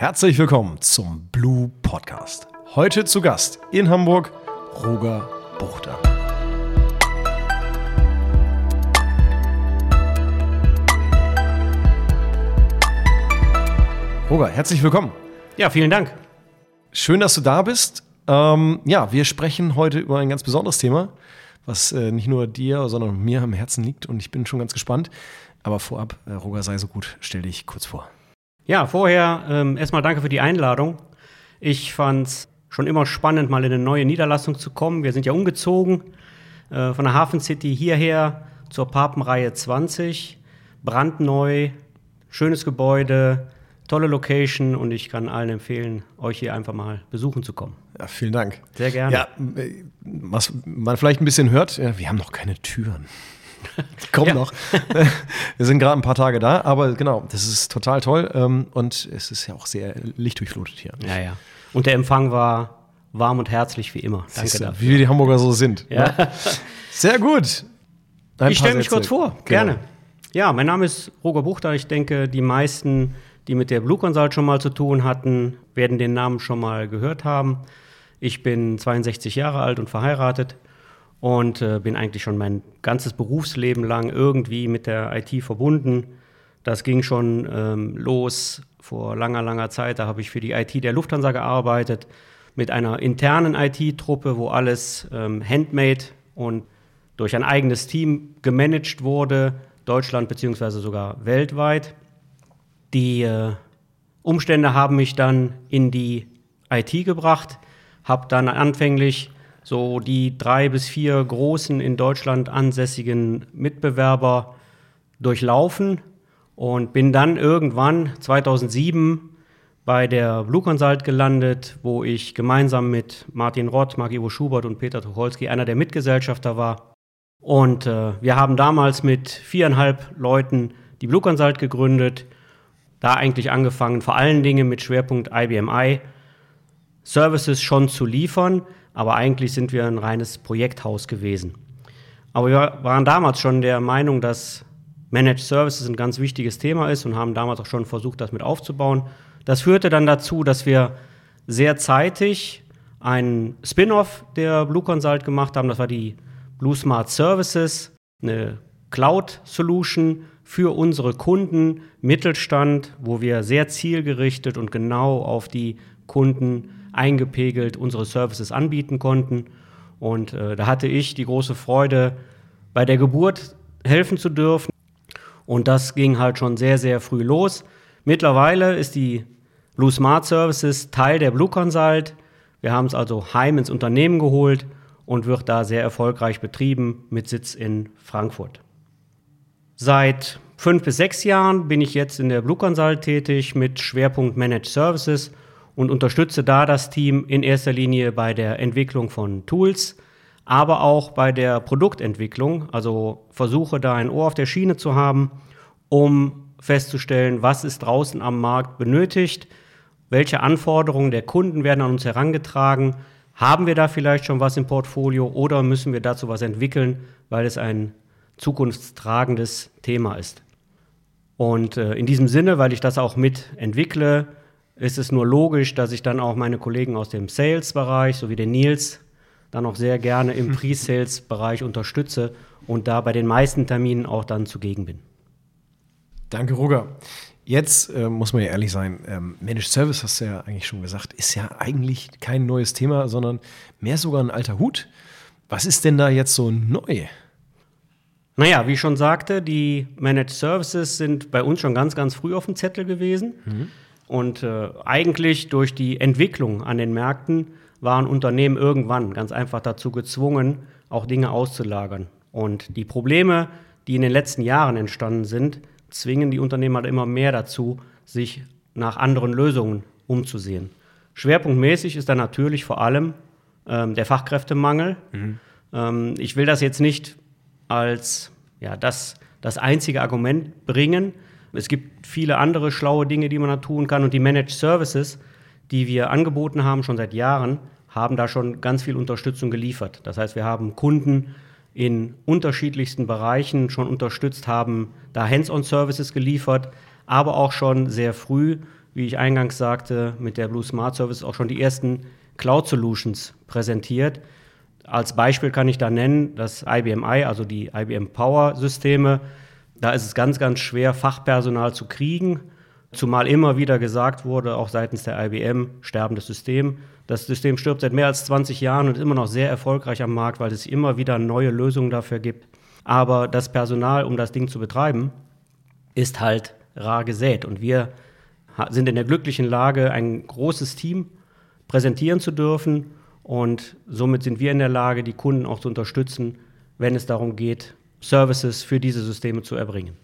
Herzlich willkommen zum Blue Podcast. Heute zu Gast in Hamburg Roger Buchter. Roger, herzlich willkommen. Ja, vielen Dank. Schön, dass du da bist. Ähm, ja, wir sprechen heute über ein ganz besonderes Thema, was äh, nicht nur dir, sondern mir am Herzen liegt und ich bin schon ganz gespannt. Aber vorab, äh, Roger, sei so gut, stell dich kurz vor. Ja, vorher ähm, erstmal danke für die Einladung. Ich fand es schon immer spannend, mal in eine neue Niederlassung zu kommen. Wir sind ja umgezogen äh, von der Hafen City hierher zur Papenreihe 20. Brandneu, schönes Gebäude, tolle Location und ich kann allen empfehlen, euch hier einfach mal besuchen zu kommen. Ja, vielen Dank. Sehr gerne. Ja, äh, was man vielleicht ein bisschen hört, ja, wir haben noch keine Türen. Kommen Ja. noch. Wir sind gerade ein paar Tage da, aber genau, das ist total toll ähm, und es ist ja auch sehr lichtdurchflutet hier. Ja, ja. Und der Empfang war warm und herzlich wie immer. Danke Siehst du, dafür. Wie die Hamburger so sind. Ja. ne? Sehr gut. Ein ich stelle mich kurz vor, Genau. gerne. Ja, mein Name ist Roger Buchter. Ich denke, die meisten, die mit der Blue Consult schon mal zu tun hatten, werden den Namen schon mal gehört haben. Ich bin 62 Jahre alt und verheiratet und äh, bin eigentlich schon mein ganzes Berufsleben lang irgendwie mit der IT verbunden. Das ging schon ähm, los vor langer, langer Zeit. Da habe ich für die IT der Lufthansa gearbeitet, mit einer internen IT-Truppe, wo alles ähm, handmade und durch ein eigenes Team gemanagt wurde, Deutschland beziehungsweise sogar weltweit. Die äh, Umstände haben mich dann in die IT gebracht, habe dann anfänglich so die drei bis vier großen in Deutschland ansässigen Mitbewerber durchlaufen und bin dann irgendwann 2007 bei der Blue Consult gelandet, wo ich gemeinsam mit Martin Rott, Marc-Ivo Schubert und Peter Tucholsky einer der Mitgesellschafter war. Und äh, wir haben damals mit viereinhalb Leuten die Blue Consult gegründet, da eigentlich angefangen, vor allen Dingen mit Schwerpunkt IBMI, Services schon zu liefern, aber eigentlich sind wir ein reines Projekthaus gewesen. Aber wir waren damals schon der Meinung, dass Managed Services ein ganz wichtiges Thema ist und haben damals auch schon versucht, das mit aufzubauen. Das führte dann dazu, dass wir sehr zeitig einen Spin-off der Blue Consult gemacht haben. Das war die Blue Smart Services, eine Cloud-Solution für unsere Kunden, Mittelstand, wo wir sehr zielgerichtet und genau auf die Kunden eingepegelt unsere Services anbieten konnten. Und äh, da hatte ich die große Freude, bei der Geburt helfen zu dürfen. Und das ging halt schon sehr, sehr früh los. Mittlerweile ist die Blue Smart Services Teil der Blue Consult. Wir haben es also heim ins Unternehmen geholt und wird da sehr erfolgreich betrieben mit Sitz in Frankfurt. Seit fünf bis sechs Jahren bin ich jetzt in der Blue Consult tätig mit Schwerpunkt Managed Services und unterstütze da das Team in erster Linie bei der Entwicklung von Tools, aber auch bei der Produktentwicklung. Also versuche da ein Ohr auf der Schiene zu haben, um festzustellen, was ist draußen am Markt benötigt, welche Anforderungen der Kunden werden an uns herangetragen, haben wir da vielleicht schon was im Portfolio oder müssen wir dazu was entwickeln, weil es ein zukunftstragendes Thema ist. Und äh, in diesem Sinne, weil ich das auch mit entwickle, ist es nur logisch, dass ich dann auch meine Kollegen aus dem Sales-Bereich sowie den Nils dann auch sehr gerne im Pre-Sales-Bereich unterstütze und da bei den meisten Terminen auch dann zugegen bin. Danke, Roger. Jetzt äh, muss man ja ehrlich sein, ähm, Managed Service, hast du ja eigentlich schon gesagt, ist ja eigentlich kein neues Thema, sondern mehr sogar ein alter Hut. Was ist denn da jetzt so neu? Naja, wie ich schon sagte, die Managed Services sind bei uns schon ganz, ganz früh auf dem Zettel gewesen. Und äh, eigentlich durch die Entwicklung an den Märkten waren Unternehmen irgendwann ganz einfach dazu gezwungen, auch Dinge auszulagern. Und die Probleme, die in den letzten Jahren entstanden sind, zwingen die Unternehmen halt immer mehr dazu, sich nach anderen Lösungen umzusehen. Schwerpunktmäßig ist da natürlich vor allem ähm, der Fachkräftemangel. Ähm, ich will das jetzt nicht als ja, das, das einzige Argument bringen. Es gibt viele andere schlaue Dinge, die man da tun kann. Und die Managed Services, die wir angeboten haben, schon seit Jahren, haben da schon ganz viel Unterstützung geliefert. Das heißt, wir haben Kunden in unterschiedlichsten Bereichen schon unterstützt, haben da Hands-on-Services geliefert, aber auch schon sehr früh wie ich eingangs sagte, mit der Blue Smart Service auch schon die ersten Cloud Solutions präsentiert. Als Beispiel kann ich da nennen das IBM i, also die IBM Power Systeme. Da ist es ganz, ganz schwer, Fachpersonal zu kriegen, zumal immer wieder gesagt wurde, auch seitens der IBM, sterbendes System. Das System stirbt seit mehr als 20 Jahren und ist immer noch sehr erfolgreich am Markt, weil es immer wieder neue Lösungen dafür gibt. Aber das Personal, um das Ding zu betreiben, ist halt rar gesät. Und wir sind in der glücklichen Lage, ein großes Team präsentieren zu dürfen. Und somit sind wir in der Lage, die Kunden auch zu unterstützen, wenn es darum geht, Services für diese Systeme zu erbringen.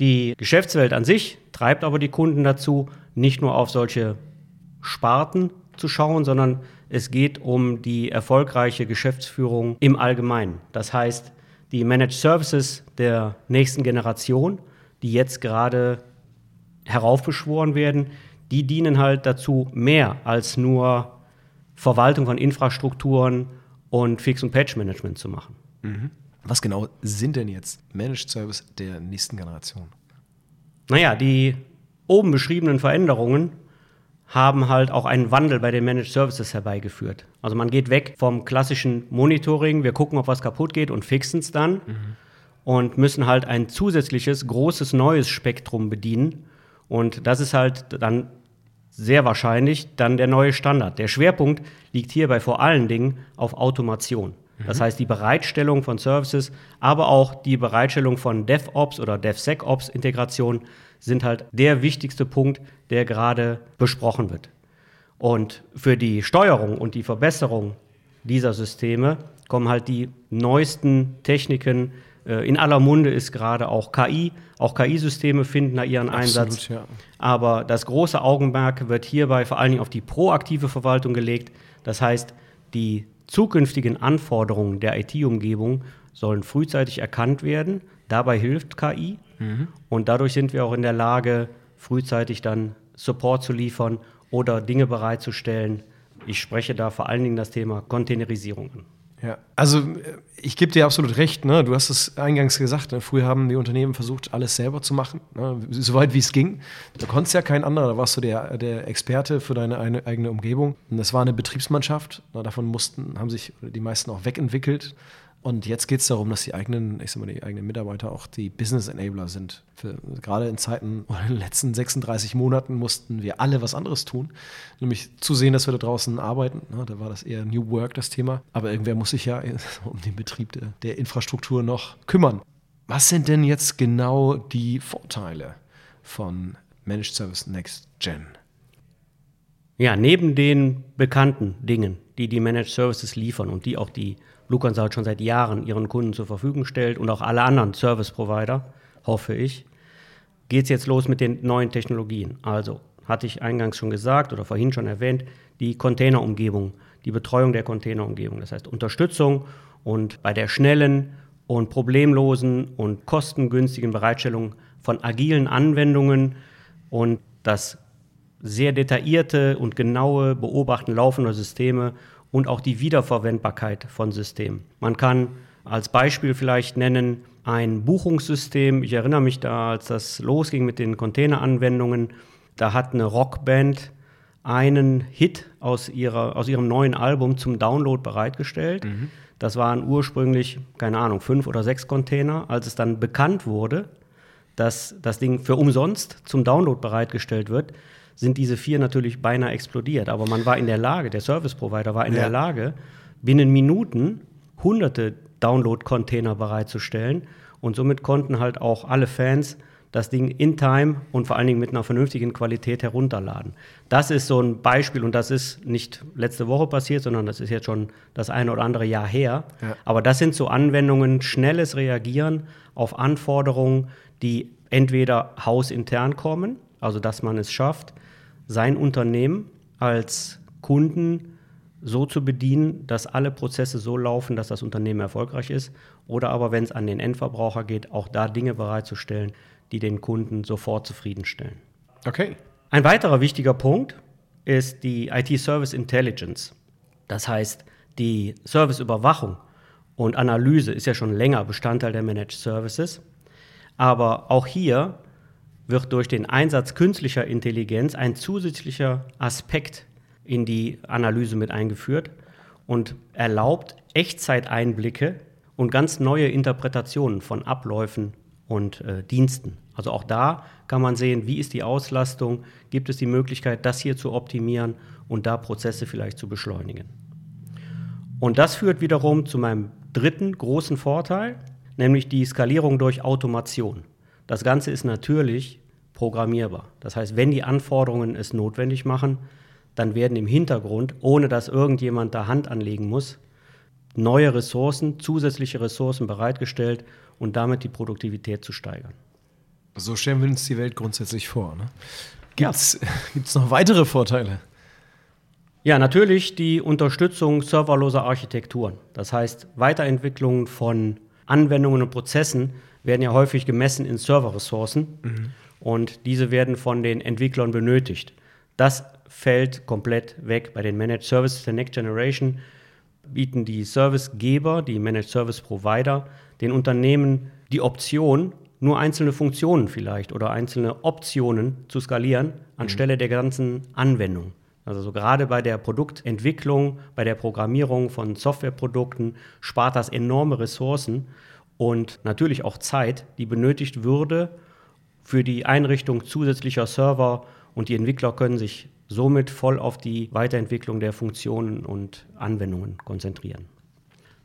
Die Geschäftswelt an sich treibt aber die Kunden dazu, nicht nur auf solche Sparten zu schauen, sondern es geht um die erfolgreiche Geschäftsführung im Allgemeinen. Das heißt, die Managed Services der nächsten Generation, die jetzt gerade heraufbeschworen werden, die dienen halt dazu, mehr als nur Verwaltung von Infrastrukturen und Fix- und Patch-Management zu machen. Mhm. Was genau sind denn jetzt Managed Service der nächsten Generation? Naja, die oben beschriebenen Veränderungen haben halt auch einen Wandel bei den Managed Services herbeigeführt. Also man geht weg vom klassischen Monitoring, wir gucken, ob was kaputt geht und fixen es dann mhm. und müssen halt ein zusätzliches, großes, neues Spektrum bedienen. Und das ist halt dann sehr wahrscheinlich dann der neue Standard. Der Schwerpunkt liegt hierbei vor allen Dingen auf Automation. Das heißt, die Bereitstellung von Services, aber auch die Bereitstellung von DevOps oder DevSecOps-Integration sind halt der wichtigste Punkt, der gerade besprochen wird. Und für die Steuerung und die Verbesserung dieser Systeme kommen halt die neuesten Techniken. Äh, in aller Munde ist gerade auch KI. Auch KI-Systeme finden da ihren Absolut, Einsatz. Ja. Aber das große Augenmerk wird hierbei vor allen Dingen auf die proaktive Verwaltung gelegt. Das heißt, die zukünftigen Anforderungen der IT-Umgebung sollen frühzeitig erkannt werden. Dabei hilft KI. Mhm. Und dadurch sind wir auch in der Lage, frühzeitig dann Support zu liefern oder Dinge bereitzustellen. Ich spreche da vor allen Dingen das Thema Containerisierung an. Ja, also äh, ich gebe dir absolut recht. Ne? Du hast es eingangs gesagt. Ne? Früher haben die Unternehmen versucht, alles selber zu machen, ne? soweit wie es ging. Da konntest ja kein anderer. Da warst du der, der Experte für deine eine, eigene Umgebung. Und das war eine Betriebsmannschaft. Ne? Davon mussten, haben sich die meisten auch wegentwickelt. Und jetzt geht es darum, dass die eigenen, ich sag mal, die eigenen Mitarbeiter auch die Business Enabler sind. Für, gerade in Zeiten in den letzten 36 Monaten mussten wir alle was anderes tun, nämlich zu sehen, dass wir da draußen arbeiten. Ja, da war das eher New Work das Thema. Aber irgendwer muss sich ja um den Betrieb der, der Infrastruktur noch kümmern. Was sind denn jetzt genau die Vorteile von Managed Service Next Gen? Ja, neben den bekannten Dingen, die die Managed Services liefern und die auch die Blue Consult schon seit Jahren ihren Kunden zur Verfügung stellt und auch alle anderen Service Provider, hoffe ich, geht es jetzt los mit den neuen Technologien. Also, hatte ich eingangs schon gesagt oder vorhin schon erwähnt, die Containerumgebung, die Betreuung der Containerumgebung. Das heißt Unterstützung und bei der schnellen und problemlosen und kostengünstigen Bereitstellung von agilen Anwendungen und das sehr detaillierte und genaue Beobachten laufender Systeme und auch die Wiederverwendbarkeit von Systemen. Man kann als Beispiel vielleicht nennen ein Buchungssystem. Ich erinnere mich da, als das losging mit den Containeranwendungen, da hat eine Rockband einen Hit aus, ihrer, aus ihrem neuen Album zum Download bereitgestellt. Mhm. Das waren ursprünglich, keine Ahnung, fünf oder sechs Container. Als es dann bekannt wurde, dass das Ding für umsonst zum Download bereitgestellt wird, sind diese vier natürlich beinahe explodiert. Aber man war in der Lage, der Service Provider war in ja. der Lage, binnen Minuten hunderte Download-Container bereitzustellen. Und somit konnten halt auch alle Fans das Ding in Time und vor allen Dingen mit einer vernünftigen Qualität herunterladen. Das ist so ein Beispiel und das ist nicht letzte Woche passiert, sondern das ist jetzt schon das eine oder andere Jahr her. Ja. Aber das sind so Anwendungen, schnelles Reagieren auf Anforderungen, die entweder hausintern kommen, also dass man es schafft, sein Unternehmen als Kunden so zu bedienen, dass alle Prozesse so laufen, dass das Unternehmen erfolgreich ist. Oder aber, wenn es an den Endverbraucher geht, auch da Dinge bereitzustellen, die den Kunden sofort zufriedenstellen. Okay. Ein weiterer wichtiger Punkt ist die IT-Service Intelligence. Das heißt, die Serviceüberwachung und Analyse ist ja schon länger Bestandteil der Managed Services. Aber auch hier wird durch den Einsatz künstlicher Intelligenz ein zusätzlicher Aspekt in die Analyse mit eingeführt und erlaubt Echtzeiteinblicke und ganz neue Interpretationen von Abläufen und äh, Diensten. Also auch da kann man sehen, wie ist die Auslastung, gibt es die Möglichkeit, das hier zu optimieren und da Prozesse vielleicht zu beschleunigen. Und das führt wiederum zu meinem dritten großen Vorteil, nämlich die Skalierung durch Automation. Das Ganze ist natürlich programmierbar. Das heißt, wenn die Anforderungen es notwendig machen, dann werden im Hintergrund, ohne dass irgendjemand da Hand anlegen muss, neue Ressourcen, zusätzliche Ressourcen bereitgestellt und damit die Produktivität zu steigern. So stellen wir uns die Welt grundsätzlich vor. Ne? Gibt es ja. noch weitere Vorteile? Ja, natürlich die Unterstützung serverloser Architekturen. Das heißt, Weiterentwicklungen von Anwendungen und Prozessen werden ja häufig gemessen in Serverressourcen mhm. und diese werden von den Entwicklern benötigt. Das fällt komplett weg bei den Managed Services der Next Generation bieten die Servicegeber, die Managed Service Provider, den Unternehmen die Option, nur einzelne Funktionen vielleicht oder einzelne Optionen zu skalieren, anstelle mhm. der ganzen Anwendung. Also so gerade bei der Produktentwicklung, bei der Programmierung von Softwareprodukten spart das enorme Ressourcen und natürlich auch Zeit, die benötigt würde für die Einrichtung zusätzlicher Server und die Entwickler können sich somit voll auf die Weiterentwicklung der Funktionen und Anwendungen konzentrieren.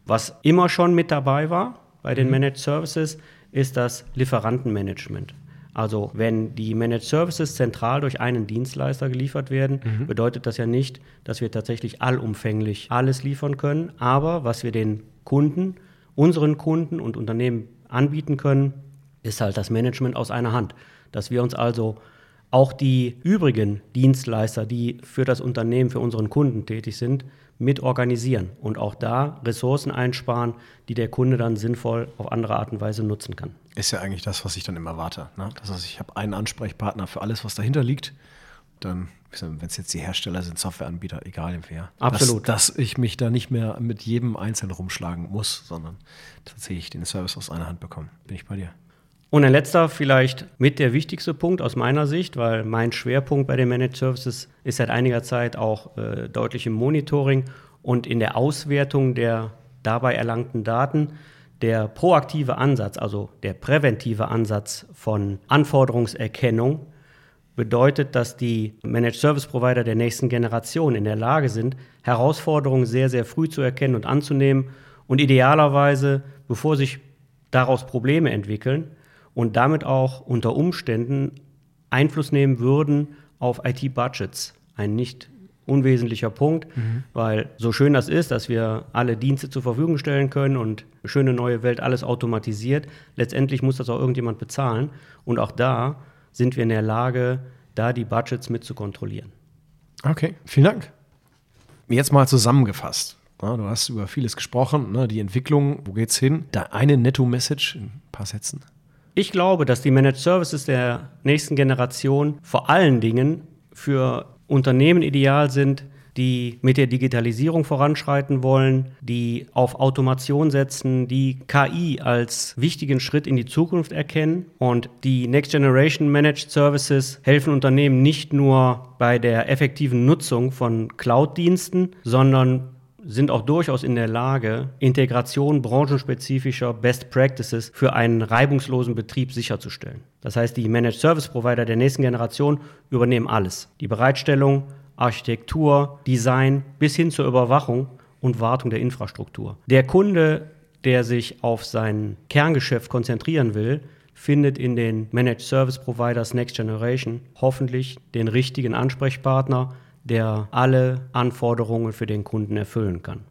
Was immer schon mit dabei war bei den mhm. Managed Services, ist das Lieferantenmanagement. Also wenn die Managed Services zentral durch einen Dienstleister geliefert werden, mhm. bedeutet das ja nicht, dass wir tatsächlich allumfänglich alles liefern können. Aber was wir den Kunden, unseren Kunden und Unternehmen anbieten können, ist halt das Management aus einer Hand. Dass wir uns also auch die übrigen Dienstleister, die für das Unternehmen, für unseren Kunden tätig sind, mit organisieren und auch da Ressourcen einsparen, die der Kunde dann sinnvoll auf andere Art und Weise nutzen kann. Ist ja eigentlich das, was ich dann immer warte. Ne? Das heißt, ich habe einen Ansprechpartner für alles, was dahinter liegt. Dann, wenn es jetzt die Hersteller sind, Softwareanbieter, egal wer. Absolut. Dass, dass ich mich da nicht mehr mit jedem Einzelnen rumschlagen muss, sondern tatsächlich den Service aus einer Hand bekomme. Bin ich bei dir. Und ein letzter, vielleicht mit der wichtigste Punkt aus meiner Sicht, weil mein Schwerpunkt bei den Managed Services ist seit einiger Zeit auch äh, deutlich im Monitoring und in der Auswertung der dabei erlangten Daten. Der proaktive Ansatz, also der präventive Ansatz von Anforderungserkennung, bedeutet, dass die Managed Service Provider der nächsten Generation in der Lage sind, Herausforderungen sehr, sehr früh zu erkennen und anzunehmen und idealerweise, bevor sich daraus Probleme entwickeln, und damit auch unter Umständen Einfluss nehmen würden auf IT-Budgets. Ein nicht unwesentlicher Punkt, mhm. weil so schön das ist, dass wir alle Dienste zur Verfügung stellen können und schöne neue Welt alles automatisiert, letztendlich muss das auch irgendjemand bezahlen und auch da sind wir in der Lage, da die Budgets mit zu kontrollieren. Okay, vielen Dank. Jetzt mal zusammengefasst. Ja, du hast über vieles gesprochen, ne, die Entwicklung, wo geht's hin? Da eine Netto-Message in ein paar Sätzen. Ich glaube, dass die Managed Services der nächsten Generation vor allen Dingen für Unternehmen ideal sind, die mit der Digitalisierung voranschreiten wollen, die auf Automation setzen, die KI als wichtigen Schritt in die Zukunft erkennen. Und die Next Generation Managed Services helfen Unternehmen nicht nur bei der effektiven Nutzung von Cloud-Diensten, sondern sind auch durchaus in der Lage, Integration branchenspezifischer Best Practices für einen reibungslosen Betrieb sicherzustellen. Das heißt, die Managed Service Provider der nächsten Generation übernehmen alles. Die Bereitstellung, Architektur, Design bis hin zur Überwachung und Wartung der Infrastruktur. Der Kunde, der sich auf sein Kerngeschäft konzentrieren will, findet in den Managed Service Providers Next Generation hoffentlich den richtigen Ansprechpartner, der alle Anforderungen für den Kunden erfüllen kann.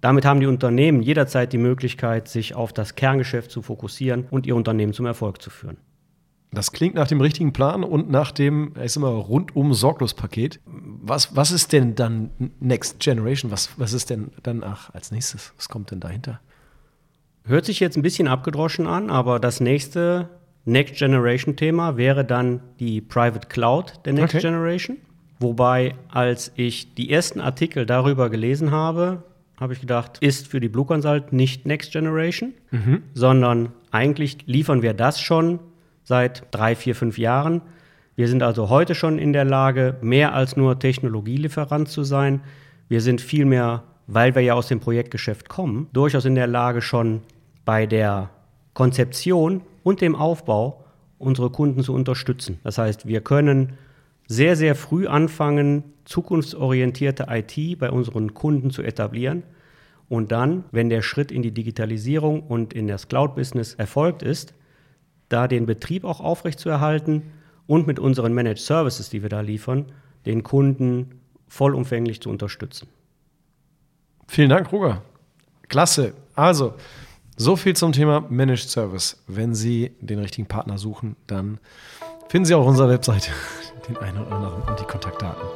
Damit haben die Unternehmen jederzeit die Möglichkeit, sich auf das Kerngeschäft zu fokussieren und ihr Unternehmen zum Erfolg zu führen. Das klingt nach dem richtigen Plan und nach dem, ich sag mal, rundum sorglos Paket. Was, was ist denn dann Next Generation? Was, was ist denn danach als nächstes? Was kommt denn dahinter? Hört sich jetzt ein bisschen abgedroschen an, aber das nächste Next Generation Thema wäre dann die Private Cloud der Next okay. Generation. Wobei, als ich die ersten Artikel darüber gelesen habe, habe ich gedacht, ist für die Blue Consult nicht Next Generation, mhm. sondern eigentlich liefern wir das schon seit drei, vier, fünf Jahren. Wir sind also heute schon in der Lage, mehr als nur Technologielieferant zu sein. Wir sind vielmehr, weil wir ja aus dem Projektgeschäft kommen, durchaus in der Lage schon bei der Konzeption und dem Aufbau unsere Kunden zu unterstützen. Das heißt, wir können sehr, sehr früh anfangen, zukunftsorientierte IT bei unseren Kunden zu etablieren. Und dann, wenn der Schritt in die Digitalisierung und in das Cloud-Business erfolgt ist, da den Betrieb auch aufrechtzuerhalten und mit unseren Managed Services, die wir da liefern, den Kunden vollumfänglich zu unterstützen. Vielen Dank, Roger. Klasse. Also, so viel zum Thema Managed Service. Wenn Sie den richtigen Partner suchen, dann finden Sie auf unserer Webseite den einen oder anderen und die Kontaktdaten.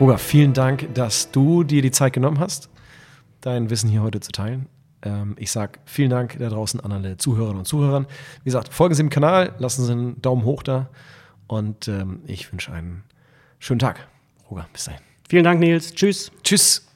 Roger, vielen Dank, dass du dir die Zeit genommen hast, dein Wissen hier heute zu teilen. Ähm, ich sage vielen Dank da draußen an alle Zuhörerinnen und Zuhörern. Wie gesagt, folgen Sie dem Kanal, lassen Sie einen Daumen hoch da und ähm, ich wünsche einen schönen Tag. Roger, bis dahin. Vielen Dank, Nils. Tschüss. Tschüss.